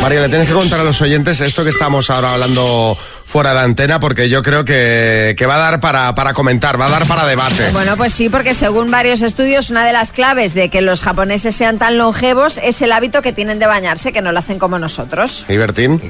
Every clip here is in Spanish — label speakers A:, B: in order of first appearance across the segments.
A: María, le tienes que contar a los oyentes esto que estamos ahora hablando fuera de antena, porque yo creo que, que va a dar para, para comentar, va a dar para debate.
B: Bueno, pues sí, porque según varios estudios, una de las claves de que los japoneses sean tan longevos es el hábito que tienen de bañarse, que no lo hacen como nosotros.
A: ¿Y Bertín?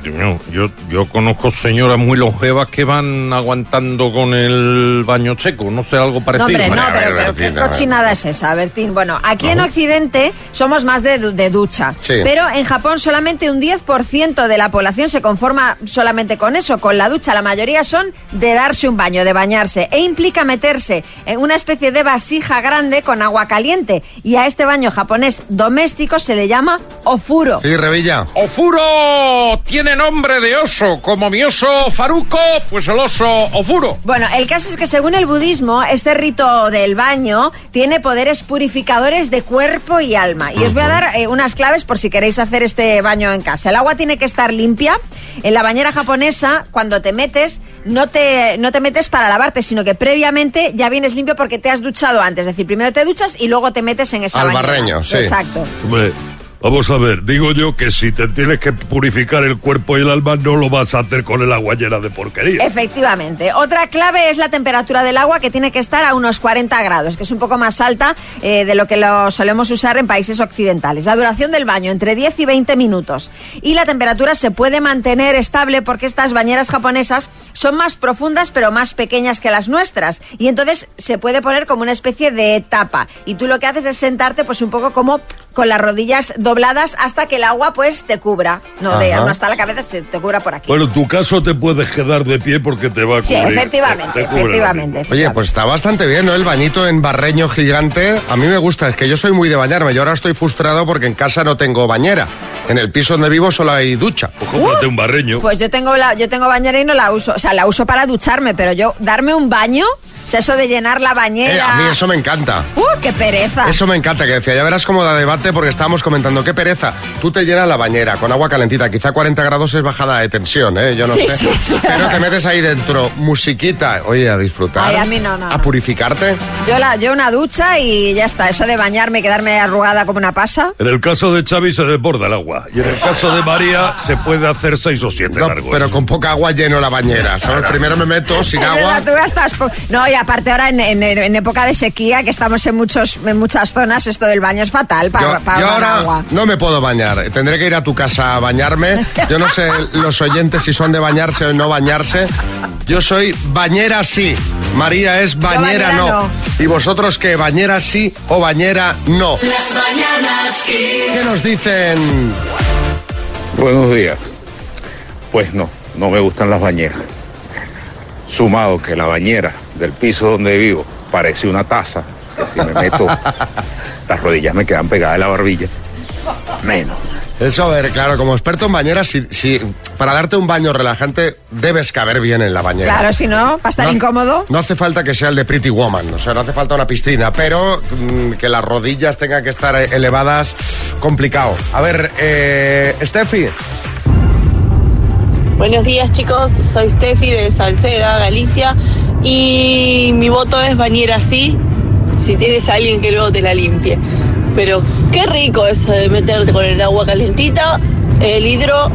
C: Yo, yo conozco señoras muy longevas que van aguantando con el baño seco, no sé, algo
B: No,
C: parecido.
B: hombre, no,
A: a ver,
B: pero, pero
A: Bertín,
B: qué cochinada es esa, Bertín. Bueno, aquí en Occidente somos más de, de ducha,
A: Sí.
B: pero en Japón solamente un 10% de la población se conforma solamente con eso, con la ducha. La mayoría son de darse un baño, de bañarse, e implica meterse en una especie de vasija grande con agua caliente. Y a este baño japonés doméstico se le llama ofuro.
A: ¿Y Revilla?
C: Ofuro tiene nombre de oso, como mi oso Faruco, pues el oso Ofuro.
B: Bueno, el caso es que según el budismo, este rito del baño tiene poderes purificadores de cuerpo y alma. Y os voy a dar eh, unas claves por si queréis hacer este baño en casa. El agua tiene que estar limpia. En la bañera japonesa, cuando te metes, no te, no te metes para lavarte, sino que previamente ya vienes limpio porque te has duchado antes. Es decir, primero te duchas y luego te metes en esa
A: Al
B: bañera.
A: barreño, sí.
B: Exacto.
D: Hombre, vamos a ver, digo yo que si te tienes que purificar el cuerpo y el alma, no lo vas a hacer con el agua llena de porquería.
B: Efectivamente. Otra clave es la temperatura del agua que tiene que estar a unos 40 grados, que es un poco más alta eh, de lo que lo solemos usar en países occidentales. La duración del baño entre 10 y 20 minutos. Y la temperatura se puede mantener estable porque estas bañeras japonesas son más profundas pero más pequeñas que las nuestras. Y entonces se puede poner como una especie de tapa. Y tú lo que haces es sentarte pues un poco como con las rodillas dobladas hasta que el agua pues te cubra. No, de,
A: Ajá.
B: no hasta la cabeza, se te cubra por aquí.
D: Bueno, en tu caso te puedes quedar de pie porque te va a
B: Sí,
D: cubrir.
B: efectivamente,
D: Te la
B: efectivamente.
D: misma.
A: Oye, pues está bastante bien, ¿no? El bañito en barreño gigante. A mí me gusta, es que yo soy muy de bañarme. Yo ahora estoy frustrado porque en casa no tengo bañera. En el piso donde vivo solo hay ducha.
D: Pues cómprate un barreño.
B: Pues yo tengo la, yo tengo bañera y no la uso. O sea, la uso para ducharme, pero yo darme un baño, o sea, eso de llenar la bañera.
A: Eh, a mí eso me encanta.
B: ¡Uh, qué pereza!
A: Eso me encanta, que decía, ya verás cómo da debate porque estábamos comentando, qué pereza. Tú te llenas la bañera con agua calentita, quizá 40 grados es bajada de tensión, ¿eh? Yo no
B: Sí,
A: sé.
B: sí, sí.
A: Pero te metes ahí dentro, musiquita, oye, a disfrutar.
B: Ay, a mí no, no,
A: A purificarte.
B: Yo, la, yo una ducha y ya está. Eso de bañarme y quedarme arrugada como una pasa.
D: En el caso de Xavi se desborda el agua. Y en el caso de María se puede hacer seis o siete
A: No,
D: largos.
A: pero con poca agua lleno la bañera, ¿sabes? Primero me meto sin agua.
B: tú gastas No, y aparte ahora en, en- en época de sequía, que estamos en, muchos, en muchas zonas, esto del baño es fatal para,
A: Yo,
B: para
A: yo
B: ahorrar
A: ahora
B: agua.
A: no me puedo bañar. Tendré que ir a tu casa a bañarme. Yo no sé los oyentes si son de bañarse o no bañarse. Yo soy bañera sí. María es bañera,
B: bañera
A: no.
B: no.
A: ¿Y vosotros qué? ¿Bañera sí o bañera no?
E: Las mañanas Kiss.
A: ¿Qué nos dicen?
F: Buenos días. Pues no, no me gustan las bañeras. Sumado que la bañera del piso donde vivo parece una taza, que si me meto, las rodillas me quedan pegadas de la barbilla. Menos.
A: Eso, a ver, claro, como experto en bañeras, si, si para darte un baño relajante debes caber bien en la bañera.
B: Claro, si no, para estar
A: No-
B: incómodo.
A: No hace falta que sea el de Pretty Woman, o sea, no hace falta una piscina, pero mm, que las rodillas tengan que estar eh, elevadas, complicado. A ver, eh, Steffi,
G: Buenos días chicos, soy Steffi de Salceda, Galicia y mi voto es bañera sí, si tienes alguien que luego te la limpie. Pero qué rico eso de meterte con el agua calentita, el hidro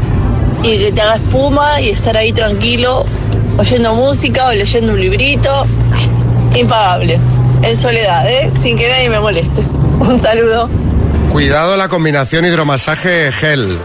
G: y que te haga espuma y estar ahí tranquilo oyendo música o leyendo un librito. Impagable, en soledad, ¿eh? sin que nadie me moleste. Un saludo.
A: cuidado la combinación hidromasaje-gel,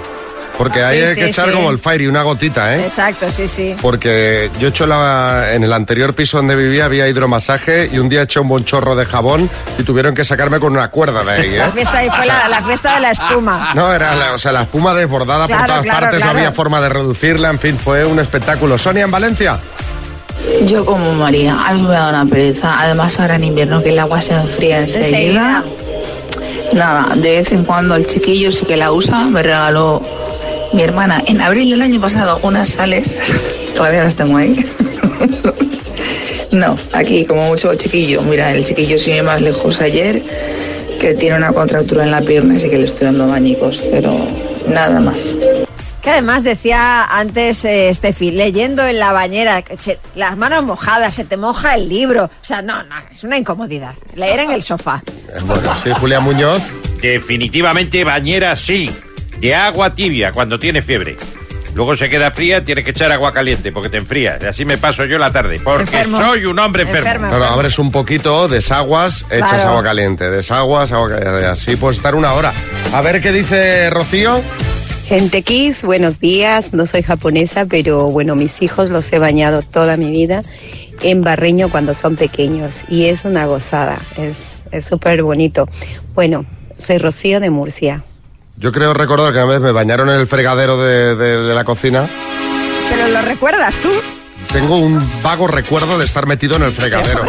A: porque ahí
B: Sí,
A: hay
B: sí,
A: que echar
B: sí.
A: como el fire y una gotita, ¿eh?
B: Exacto, sí, sí.
A: Porque yo he hecho la, en el anterior piso donde vivía había hidromasaje y un día eché un buen chorro de jabón y tuvieron que sacarme con una cuerda de ahí, ¿eh?
B: La fiesta ahí fue la, la fiesta de la espuma.
A: No, era la, o sea, la espuma desbordada por todas
B: claro,
A: partes,
B: claro.
A: no había forma de reducirla, en fin, fue un espectáculo. Sonia, en Valencia.
H: Yo como María, a mí me da una pereza. Además ahora en invierno que el agua se enfría. Enseguida. Nada, de vez en cuando el chiquillo sí que la usa. Me regaló mi hermana en abril del año pasado unas sales. Todavía las tengo ahí. no, aquí como mucho chiquillo. Mira, el chiquillo ir más lejos ayer, que tiene una contractura en la pierna, así que le estoy dando bañicos, pero nada más.
B: Que además decía antes eh, Steffi, leyendo en la bañera, que se- las manos mojadas, se te moja el libro. O sea, no, no, es una incomodidad. Leer en el sofá.
A: Bueno, sí, Julia Muñoz.
C: Definitivamente bañera sí. De agua tibia cuando tienes fiebre. Luego se queda fría, tienes que echar agua caliente porque te enfrías. Y así me paso yo la tarde, porque
B: Enfermo.
C: soy un hombre enfermo.
B: Enfermo.
A: Claro, abres un poquito, desaguas, echas
B: Claro.
A: agua caliente, desaguas, agua caliente. Así puedes estar una hora. A ver qué dice Rocío.
I: Gente Kiss, buenos días. No soy japonesa, pero bueno, mis hijos los he bañado toda mi vida en barreño cuando son pequeños y es una gozada, es es súper bonito. Bueno, soy Rocío de Murcia.
A: Yo creo recordar que una vez me bañaron en el fregadero de, de- de la cocina.
B: Pero lo recuerdas tú.
A: Tengo un vago recuerdo de estar metido en el fregadero.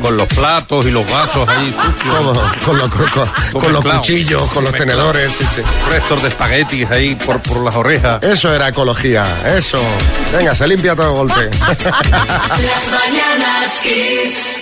C: Con los platos y los vasos ahí sucios.
A: Todo, con, lo- con- con- con los cuchillos, con los tenedores, sí, sí.
C: Restos de espaguetis ahí por, por las orejas.
A: Eso era ecología, eso. Venga, se limpia todo golpe.
E: Las mañanas Kiss.